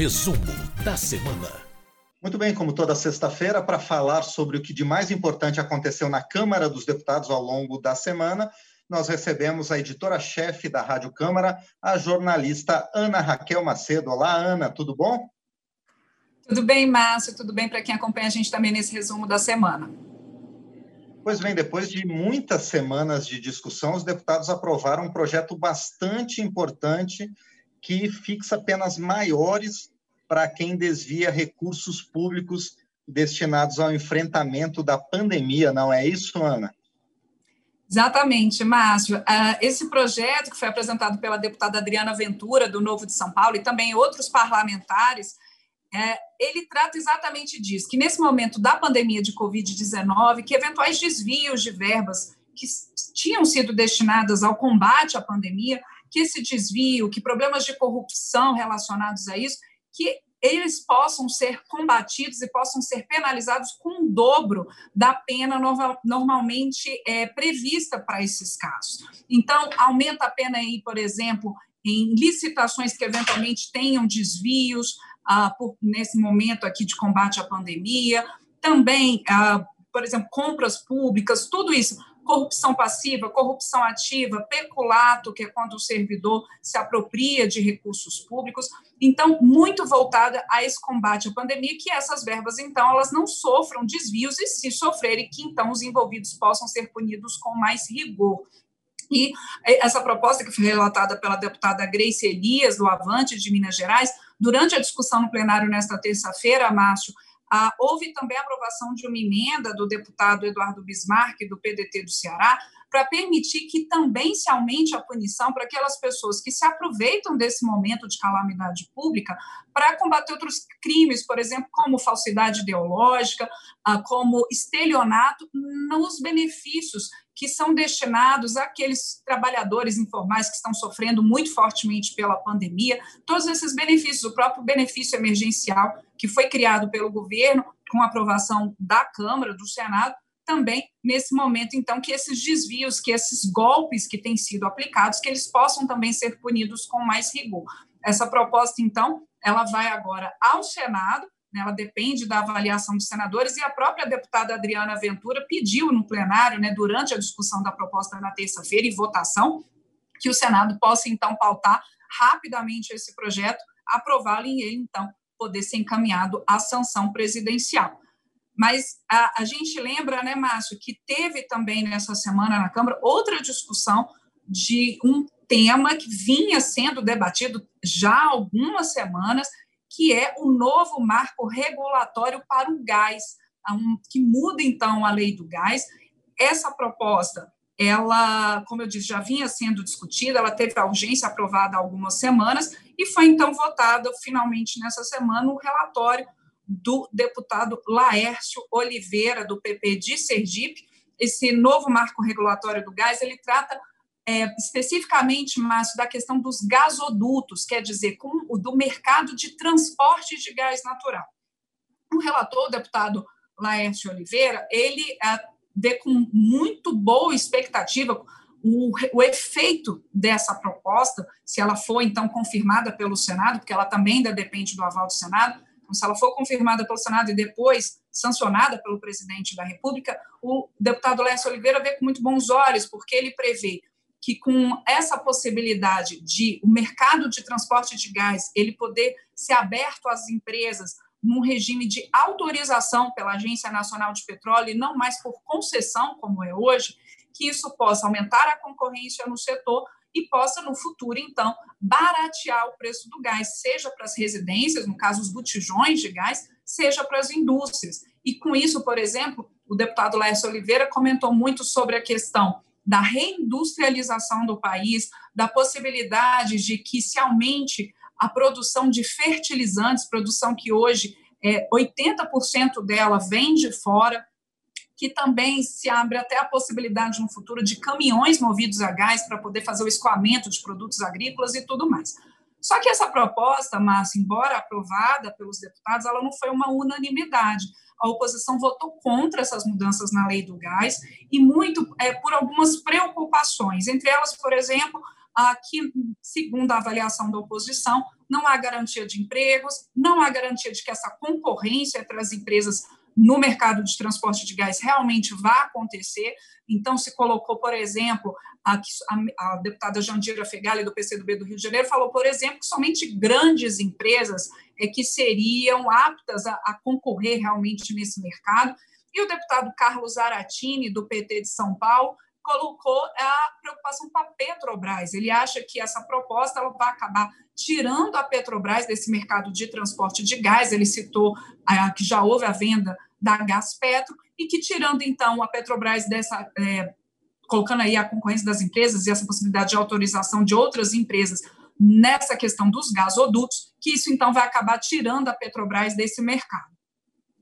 Resumo da semana. Muito bem, como toda sexta-feira, para falar sobre o que de mais importante aconteceu na Câmara dos Deputados ao longo da semana, nós recebemos a editora-chefe da Rádio Câmara, a jornalista Ana Raquel Macedo. Olá, Ana, tudo bom? Tudo bem, Márcio, tudo bem para quem acompanha a gente também nesse resumo da semana. Pois bem, depois de muitas semanas de discussão, os deputados aprovaram um projeto bastante importante que fixa penas maiores para quem desvia recursos públicos destinados ao enfrentamento da pandemia, não é isso, Ana? Exatamente, Márcio. Ah, esse projeto que foi apresentado pela deputada Adriana Ventura, do Novo de São Paulo, e também outros parlamentares, é, ele trata exatamente disso, que nesse momento da pandemia de Covid-19, que eventuais desvios de verbas que tinham sido destinadas ao combate à pandemia, que esse desvio, que problemas de corrupção relacionados a isso, que eles possam ser combatidos e possam ser penalizados com o dobro da pena normalmente é, prevista para esses casos. Então, aumenta a pena aí, por exemplo, em licitações que eventualmente tenham desvios, ah, por, nesse momento aqui de combate à pandemia, também, ah, por exemplo, compras públicas, tudo isso, corrupção passiva, corrupção ativa, peculato, que é quando o servidor se apropria de recursos públicos. Então, muito voltada a esse combate à pandemia, que essas verbas, então, elas não sofram desvios e, se sofrerem, que então os envolvidos possam ser punidos com mais rigor. E essa proposta que foi relatada pela deputada Grace Elias, do Avante de Minas Gerais, durante a discussão no plenário nesta terça-feira, Márcio, ah, houve também a aprovação de uma emenda do deputado Eduardo Bismarck, do PDT do Ceará, para permitir que também se aumente a punição para aquelas pessoas que se aproveitam desse momento de calamidade pública para combater outros crimes, por exemplo, como falsidade ideológica, ah, como estelionato, nos benefícios que são destinados àqueles trabalhadores informais que estão sofrendo muito fortemente pela pandemia, todos esses benefícios, o próprio benefício emergencial que foi criado pelo governo, com aprovação da Câmara, do Senado, também nesse momento, então, que esses desvios, que esses golpes que têm sido aplicados, que eles possam também ser punidos com mais rigor. Essa proposta, então, ela vai agora ao Senado, né, ela depende da avaliação dos senadores, e a própria deputada Adriana Ventura pediu no plenário, né, durante a discussão da proposta na terça-feira e votação, que o Senado possa, então, pautar rapidamente esse projeto, aprová-lo e ele, então, poder ser encaminhado à sanção presidencial. Mas a, a gente lembra, né, Márcio, que teve também nessa semana na Câmara outra discussão de um tema que vinha sendo debatido já há algumas semanas, que é o novo marco regulatório para o gás, que muda então a lei do gás. Essa proposta, ela, como eu disse, já vinha sendo discutida, ela teve a urgência aprovada há algumas semanas e foi então votada finalmente nessa semana o relatório do deputado Laércio Oliveira, do PP de Sergipe. Esse novo marco regulatório do gás, ele trata é, especificamente, Márcio, da questão dos gasodutos, quer dizer, com do mercado de transporte de gás natural. O relator, o deputado Laércio Oliveira, ele é, vê com muito boa expectativa o, o, efeito dessa proposta, se ela for, então, confirmada pelo Senado, porque ela também ainda depende do aval do Senado, então, se ela for confirmada pelo Senado e depois sancionada pelo presidente da República, o deputado Lécio Oliveira vê com muito bons olhos, porque ele prevê que com essa possibilidade de o mercado de transporte de gás ele poder ser aberto às empresas num regime de autorização pela Agência Nacional de Petróleo e não mais por concessão como é hoje, que isso possa aumentar a concorrência no setor e possa, no futuro, então, baratear o preço do gás, seja para as residências, no caso, os botijões de gás, seja para as indústrias. E com isso, por exemplo, o deputado Lécio Oliveira comentou muito sobre a questão da reindustrialização do país, da possibilidade de que se aumente a produção de fertilizantes, produção que hoje é, 80% dela vem de fora, que também se abre até a possibilidade no futuro de caminhões movidos a gás para poder fazer o escoamento de produtos agrícolas e tudo mais. Só que essa proposta, Márcia, embora aprovada pelos deputados, ela não foi uma unanimidade. A oposição votou contra essas mudanças na lei do gás e muito é, por algumas preocupações, entre elas, por exemplo, que, segundo a avaliação da oposição, não há garantia de empregos, não há garantia de que essa concorrência entre as empresas no mercado de transporte de gás realmente vá acontecer. Então, se colocou, por exemplo, a, a, deputada Jandira Fegali, do PCdoB do Rio de Janeiro, falou, por exemplo, que somente grandes empresas é que seriam aptas a, a concorrer realmente nesse mercado. E o deputado Carlos Aratini, do PT de São Paulo, colocou a preocupação com a Petrobras. Ele acha que essa proposta ela vai acabar tirando a Petrobras desse mercado de transporte de gás. Ele citou que já houve a venda da Gás Petro e que tirando então a Petrobras dessa é, colocando aí a concorrência das empresas e essa possibilidade de autorização de outras empresas nessa questão dos gasodutos, que isso então vai acabar tirando a Petrobras desse mercado.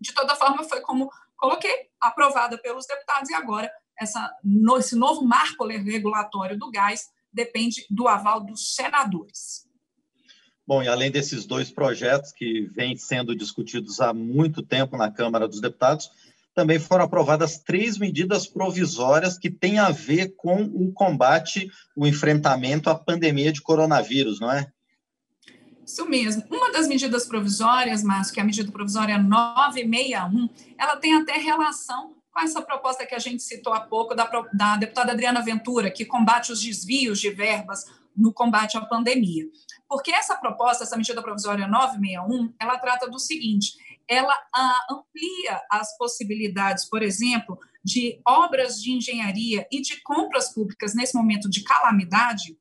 De toda forma, foi como coloquei, aprovada pelos deputados e agora essa, esse novo marco regulatório do gás depende do aval dos senadores. Bom, e além desses dois projetos que vêm sendo discutidos há muito tempo na Câmara dos Deputados, também foram aprovadas três medidas provisórias que têm a ver com o combate, o enfrentamento à pandemia de coronavírus, não é? Isso mesmo. Uma das medidas provisórias, Márcio, que é a medida provisória 961, ela tem até relação com essa proposta que a gente citou há pouco da, da deputada Adriana Ventura, que combate os desvios de verbas no combate à pandemia. Porque essa proposta, essa medida provisória 961, ela trata do seguinte: ela ah, amplia as possibilidades, por exemplo, de obras de engenharia e de compras públicas nesse momento de calamidade,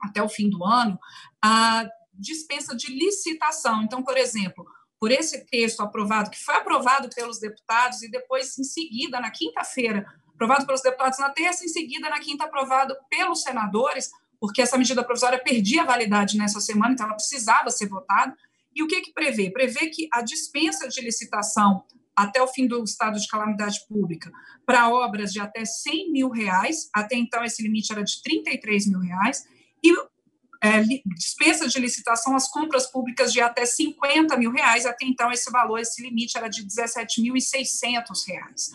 até o fim do ano, a dispensa de licitação. Então, por exemplo, por esse texto aprovado, que foi aprovado pelos deputados e depois, em seguida, na quinta-feira, aprovado pelos deputados, na terça, em seguida, na quinta, aprovado pelos senadores, porque essa medida provisória perdia validade nessa semana, então ela precisava ser votada. E o que, que prevê? Prevê que a dispensa de licitação até o fim do estado de calamidade pública para obras de até 100 mil reais, até então esse limite era de 33 mil reais, e é, dispensa de licitação as compras públicas de até 50 mil reais, até então esse valor, esse limite era de 17.600 reais.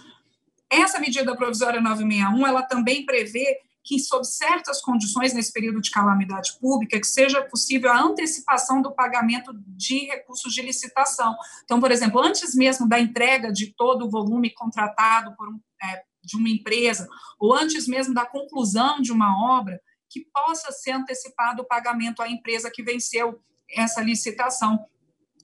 Essa medida provisória 961, ela também prevê que, sob certas condições, nesse período de calamidade pública, que seja possível a antecipação do pagamento de recursos de licitação. Então, por exemplo, antes mesmo da entrega de todo o volume contratado por um, é, de uma empresa, ou antes mesmo da conclusão de uma obra, que possa ser antecipado o pagamento à empresa que venceu essa licitação.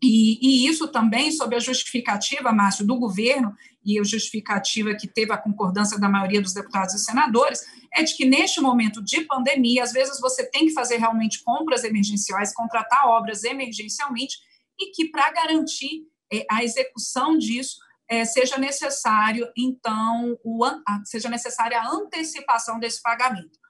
E, e, isso também, sob a justificativa, Márcio, do governo, e a justificativa que teve a concordância da maioria dos deputados e senadores, é de que neste momento de pandemia, às vezes você tem que fazer realmente compras emergenciais, contratar obras emergencialmente, e que para garantir é, a execução disso, é, seja necessário, então, o, seja necessária a antecipação desse pagamento.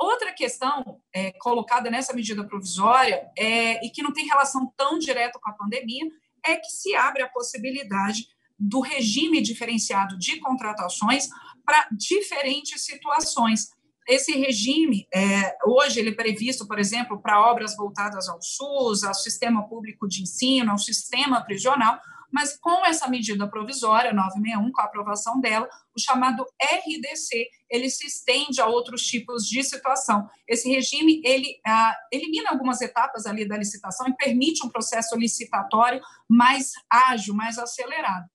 Outra questão é, colocada nessa medida provisória, é, e que não tem relação tão direta com a pandemia, é que se abre a possibilidade do regime diferenciado de contratações para diferentes situações. Esse regime, é, hoje, ele é previsto, por exemplo, para obras voltadas ao SUS, ao sistema público de ensino, ao sistema prisional, mas com essa medida provisória 961, com a aprovação dela, o chamado RDC, ele se estende a outros tipos de situação. Esse regime, ele ah, elimina algumas etapas ali da licitação e permite um processo licitatório mais ágil, mais acelerado.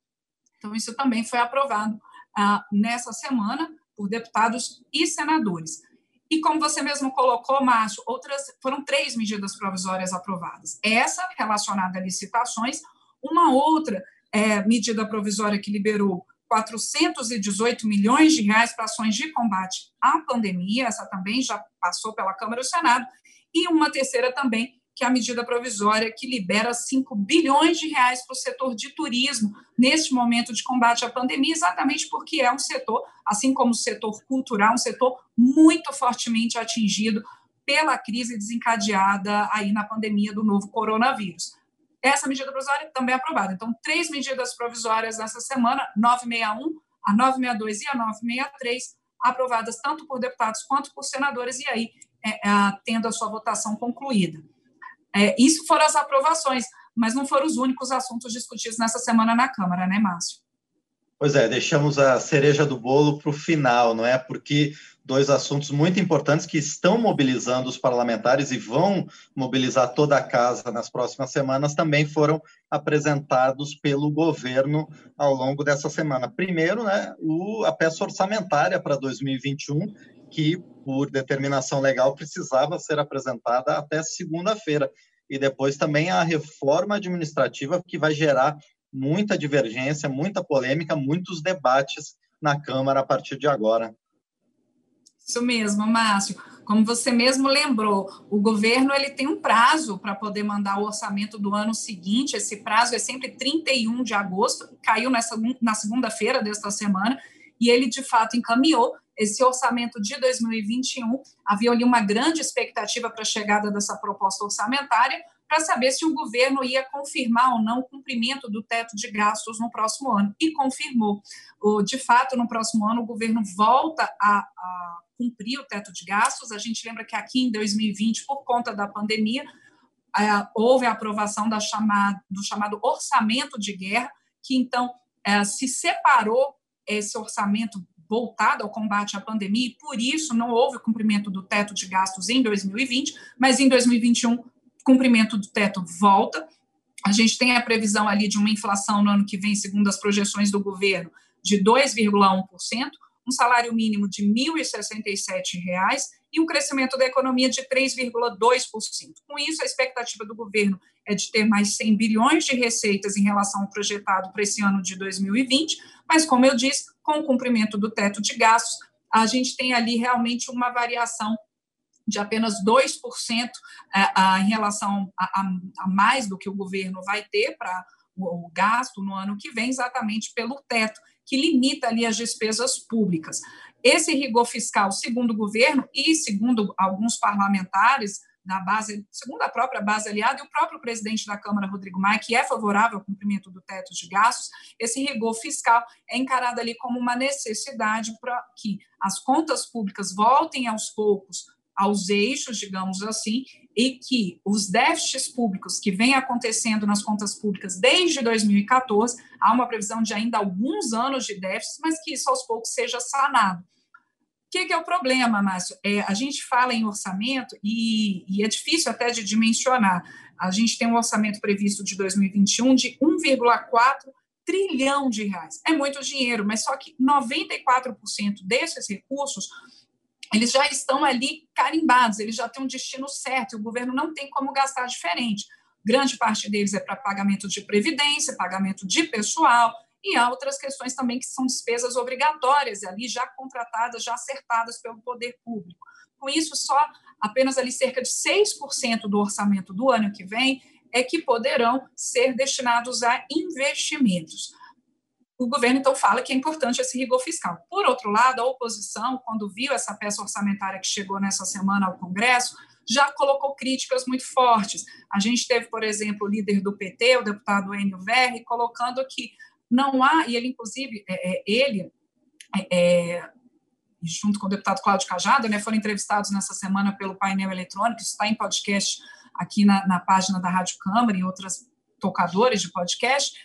Então, isso também foi aprovado ah, nessa semana por deputados e senadores. E como você mesmo colocou, Márcio, outras foram três medidas provisórias aprovadas. Essa relacionada a licitações, uma outra é, medida provisória que liberou 418 milhões de reais para ações de combate à pandemia, essa também já passou pela Câmara e Senado, e uma terceira também, que é a medida provisória que libera 5 bilhões de reais para o setor de turismo neste momento de combate à pandemia, exatamente porque é um setor, assim como o setor cultural, um setor muito fortemente atingido pela crise desencadeada aí na pandemia do novo coronavírus. Essa medida provisória também é aprovada. Então, três medidas provisórias nessa semana, 961, a 962 e a 963, aprovadas tanto por deputados quanto por senadores, e aí é, é, tendo a sua votação concluída. É, isso foram as aprovações, mas não foram os únicos assuntos discutidos nessa semana na Câmara, né, Márcio? Pois é, deixamos a cereja do bolo para o final, não é? Porque dois assuntos muito importantes que estão mobilizando os parlamentares e vão mobilizar toda a casa nas próximas semanas, também foram apresentados pelo governo ao longo dessa semana. Primeiro, né, o, a peça orçamentária para 2021, que, por determinação legal, precisava ser apresentada até segunda-feira. E depois também a reforma administrativa, que vai gerar muita divergência, muita polêmica, muitos debates na Câmara a partir de agora. Isso mesmo, Márcio. Como você mesmo lembrou, o governo ele tem um prazo para poder mandar o orçamento do ano seguinte. Esse prazo é sempre 31 de agosto, caiu nessa, na segunda-feira desta semana, e ele de fato encaminhou esse orçamento de 2021. Havia ali uma grande expectativa para a chegada dessa proposta orçamentária, para saber se o governo ia confirmar ou não o cumprimento do teto de gastos no próximo ano. E confirmou. De fato, no próximo ano, o governo volta a, a cumprir o teto de gastos. A gente lembra que aqui em 2020, por conta da pandemia, houve a aprovação da chamada, do chamado orçamento de guerra, que então é, se separou esse orçamento voltado ao combate à pandemia, e por isso não houve cumprimento do teto de gastos em 2020, mas em 2021 cumprimento do teto volta. A gente tem a previsão ali de uma inflação no ano que vem, segundo as projeções do governo, de 2,1%, um salário mínimo de R$ 1.067 e um crescimento da economia de 3,2%. Com isso, a expectativa do governo é de ter mais 100 bilhões de receitas em relação ao projetado para esse ano de 2020, mas, como eu disse, com o cumprimento do teto de gastos, a gente tem ali realmente uma variação de apenas 2% é, em relação a, mais do que o governo vai ter para o gasto no ano que vem, exatamente pelo teto, que limita ali as despesas públicas. Esse rigor fiscal, segundo o governo e segundo alguns parlamentares da base, segundo a própria base aliada e o próprio presidente da Câmara, Rodrigo Maia, que é favorável ao cumprimento do teto de gastos, esse rigor fiscal é encarado ali como uma necessidade para que as contas públicas voltem aos poucos aos eixos, digamos assim, e que os déficits públicos que vêm acontecendo nas contas públicas desde 2014, há uma previsão de ainda alguns anos de déficit, mas que isso aos poucos seja sanado. O que, que é o problema, Márcio? É, a gente fala em orçamento e, e é difícil até de dimensionar. A gente tem um orçamento previsto de 2021 de 1,4 trilhão de reais. É muito dinheiro, mas só que 94% desses recursos eles já estão ali carimbados, eles já têm um destino certo, e o governo não tem como gastar diferente. Grande parte deles é para pagamento de previdência, pagamento de pessoal, e há outras questões também que são despesas obrigatórias, ali já contratadas, já acertadas pelo poder público. Com isso, só apenas ali cerca de 6% do orçamento do ano que vem é que poderão ser destinados a investimentos o governo então fala que é importante esse rigor fiscal. Por outro lado, a oposição, quando viu essa peça orçamentária que chegou nessa semana ao Congresso, já colocou críticas muito fortes. A gente teve, por exemplo, o líder do PT, o deputado Enio Verri, colocando que não há, e ele, inclusive, é, é, ele, é, é junto com o deputado Cláudio Cajado, né, foram entrevistados nessa semana pelo painel eletrônico, isso está em podcast aqui na, na página da Rádio Câmara e outras tocadores de podcast,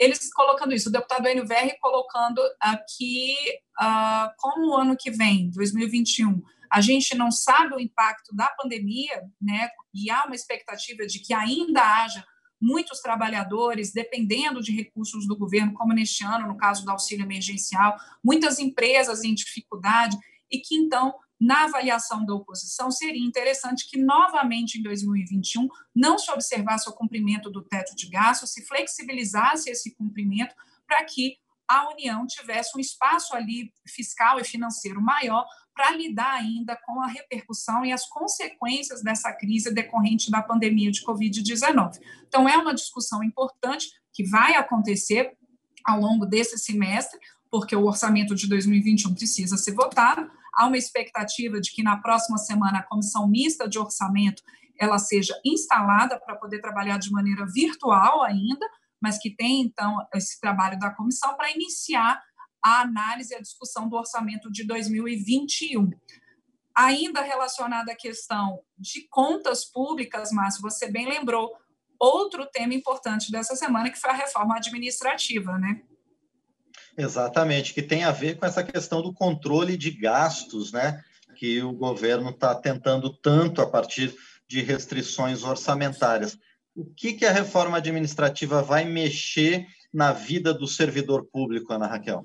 eles colocando isso, o deputado NVR colocando aqui uh, como o ano que vem, 2021, a gente não sabe o impacto da pandemia, né, e há uma expectativa de que ainda haja muitos trabalhadores dependendo de recursos do governo, como neste ano, no caso do auxílio emergencial, muitas empresas em dificuldade, e que então na avaliação da oposição, seria interessante que, novamente, em 2021, não se observasse o cumprimento do teto de gastos, se flexibilizasse esse cumprimento para que a União tivesse um espaço ali fiscal e financeiro maior para lidar ainda com a repercussão e as consequências dessa crise decorrente da pandemia de Covid-19. Então, é uma discussão importante que vai acontecer ao longo desse semestre, porque o orçamento de 2021 precisa ser votado, Há uma expectativa de que na próxima semana a comissão mista de orçamento ela seja instalada para poder trabalhar de maneira virtual ainda, mas que tem então esse trabalho da comissão para iniciar a análise e a discussão do orçamento de 2021. Ainda relacionada à questão de contas públicas, Márcio, você bem lembrou outro tema importante dessa semana, que foi a reforma administrativa, né? Exatamente, que tem a ver com essa questão do controle de gastos, né? que o governo está tentando tanto a partir de restrições orçamentárias. O que, que a reforma administrativa vai mexer na vida do servidor público, Ana Raquel?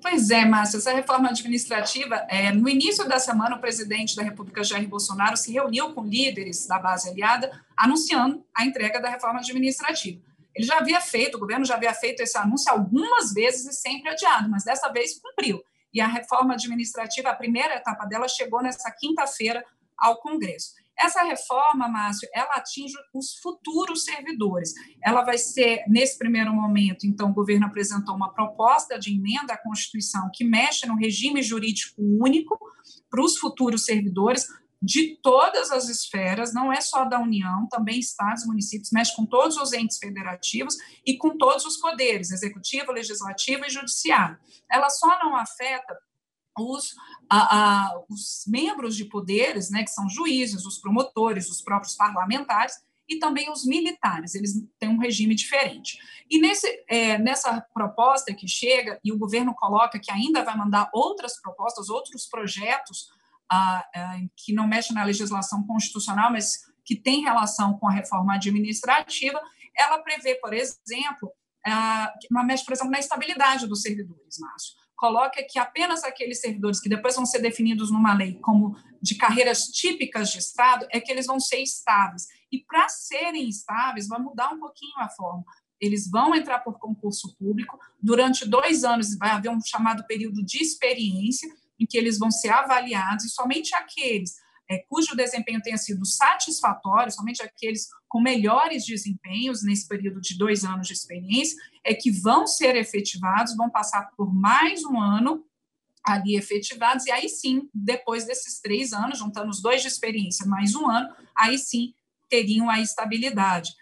Pois é, Márcia, essa reforma administrativa, é, no início da semana, o presidente da República, Jair Bolsonaro, se reuniu com líderes da base aliada, anunciando a entrega da reforma administrativa. Ele já havia feito, o governo já havia feito esse anúncio algumas vezes e sempre adiado, mas dessa vez cumpriu. E a reforma administrativa, a primeira etapa dela, chegou nessa quinta-feira ao Congresso. Essa reforma, Márcio, ela atinge os futuros servidores. Ela vai ser, nesse primeiro momento, então, o governo apresentou uma proposta de emenda à Constituição que mexe no regime jurídico único para os futuros servidores de todas as esferas, não é só da União, também estados, municípios, mexe com todos os entes federativos e com todos os poderes, executivo, legislativo e judiciário. Ela só não afeta os, a, a, os membros de poderes, né, que são juízes, os promotores, os próprios parlamentares e também os militares, eles têm um regime diferente. E nesse, é, nessa proposta que chega, e o governo coloca que ainda vai mandar outras propostas, outros projetos que não mexem na legislação constitucional, mas que tem relação com a reforma administrativa, ela prevê, por exemplo, uma mexe, por exemplo, na estabilidade dos servidores, Márcio coloca que apenas aqueles servidores que depois vão ser definidos numa lei como de carreiras típicas de Estado é que eles vão ser estáveis. E para serem estáveis, vai mudar um pouquinho a forma. Eles vão entrar por concurso público, durante dois anos vai haver um chamado período de experiência, em que eles vão ser avaliados, e somente aqueles é, cujo desempenho tenha sido satisfatório, somente aqueles com melhores desempenhos nesse período de dois anos de experiência, é que vão ser efetivados, vão passar por mais um ano ali efetivados, e aí sim, depois desses três anos, juntando os dois de experiência mais um ano, aí sim teriam a estabilidade.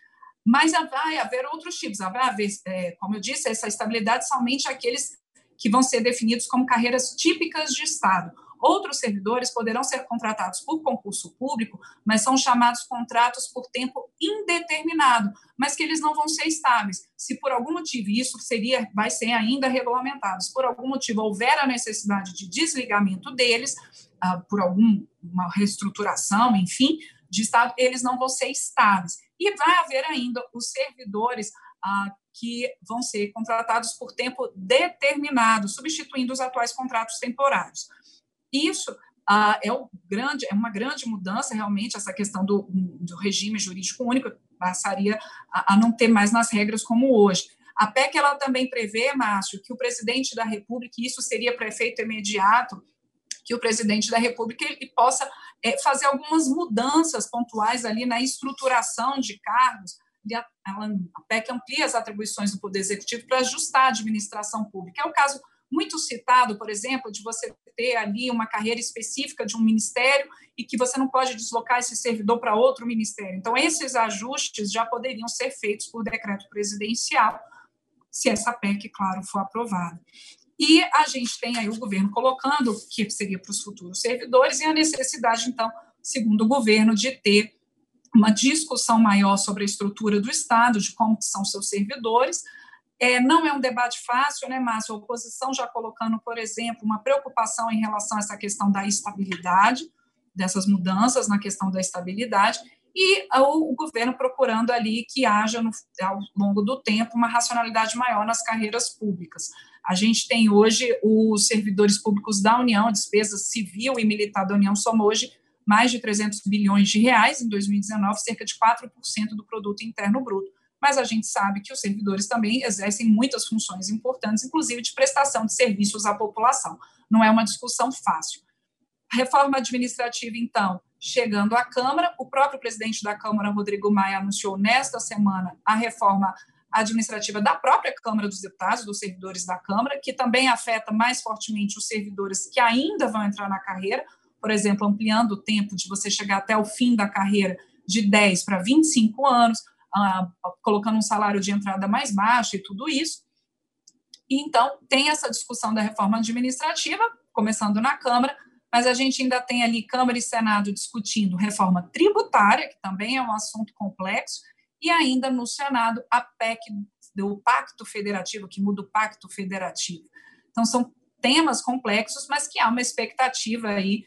Mas vai haver outros tipos, haver, é, como eu disse, essa estabilidade somente aqueles que vão ser definidos como carreiras típicas de Estado. Outros servidores poderão ser contratados por concurso público, mas são chamados contratos por tempo indeterminado, mas que eles não vão ser estáveis. Se por algum motivo isso seria, vai ser ainda regulamentado, se por algum motivo houver a necessidade de desligamento deles, ah, por alguma reestruturação, enfim, de Estado, eles não vão ser estáveis. E vai haver ainda os servidores ah, que vão ser contratados por tempo determinado, substituindo os atuais contratos temporários. Isso ah, é, grande, é uma grande mudança, realmente, essa questão do, do regime jurídico único passaria a, a, não ter mais nas regras como hoje. A PEC ela também prevê, Márcio, que o presidente da República, e isso seria para efeito imediato, que o presidente da República ele possa é, fazer algumas mudanças pontuais ali na estruturação de cargos. A, a PEC amplia as atribuições do Poder Executivo para ajustar a administração pública. É o caso muito citado, por exemplo, de você ter ali uma carreira específica de um ministério e que você não pode deslocar esse servidor para outro ministério. Então, esses ajustes já poderiam ser feitos por decreto presidencial, se essa PEC, claro, for aprovada. E a gente tem aí o governo colocando que seria para os futuros servidores e a necessidade, então, segundo o governo, de ter uma discussão maior sobre a estrutura do Estado, de como são seus servidores, é, não é um debate fácil, né, Márcio? A oposição já colocando, por exemplo, uma preocupação em relação a essa questão da estabilidade, dessas mudanças na questão da estabilidade, e o, governo procurando ali que haja, no, ao longo do tempo, uma racionalidade maior nas carreiras públicas. A gente tem hoje os servidores públicos da União, despesa civil e militar da União soma hoje mais de 300 bilhões de reais, em 2019, cerca de 4% do produto interno bruto mas a gente sabe que os servidores também exercem muitas funções importantes, inclusive de prestação de serviços à população. Não é uma discussão fácil. Reforma administrativa, então, chegando à Câmara, o próprio presidente da Câmara, Rodrigo Maia, anunciou nesta semana a reforma administrativa da própria Câmara dos Deputados, dos servidores da Câmara, que também afeta mais fortemente os servidores que ainda vão entrar na carreira, por exemplo, ampliando o tempo de você chegar até o fim da carreira de 10 para 25 anos, ah, colocando um salário de entrada mais baixo e tudo isso. E, então, tem essa discussão da reforma administrativa, começando na Câmara, mas a gente ainda tem ali Câmara e Senado discutindo reforma tributária, que também é um assunto complexo, e ainda no Senado a PEC do Pacto Federativo, que muda o Pacto Federativo. Então, são temas complexos, mas que há uma expectativa aí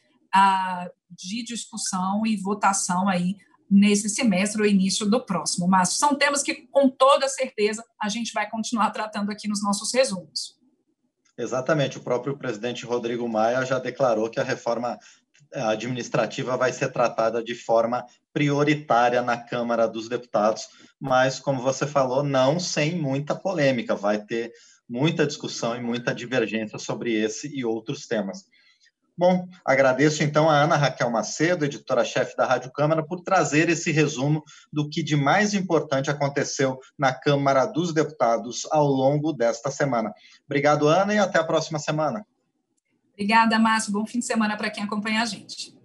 de discussão e votação aí nesse semestre ou início do próximo. Mas são temas que, com toda certeza, a gente vai continuar tratando aqui nos nossos resumos. Exatamente. O próprio presidente Rodrigo Maia já declarou que a reforma administrativa vai ser tratada de forma prioritária na Câmara dos Deputados, mas, como você falou, não sem muita polêmica, vai ter muita discussão e muita divergência sobre esse e outros temas. Bom, agradeço então a Ana Raquel Macedo, editora-chefe da Rádio Câmara, por trazer esse resumo do que de mais importante aconteceu na Câmara dos Deputados ao longo desta semana. Obrigado, Ana, e até a próxima semana. Obrigada, Márcio. Bom fim de semana para quem acompanha a gente.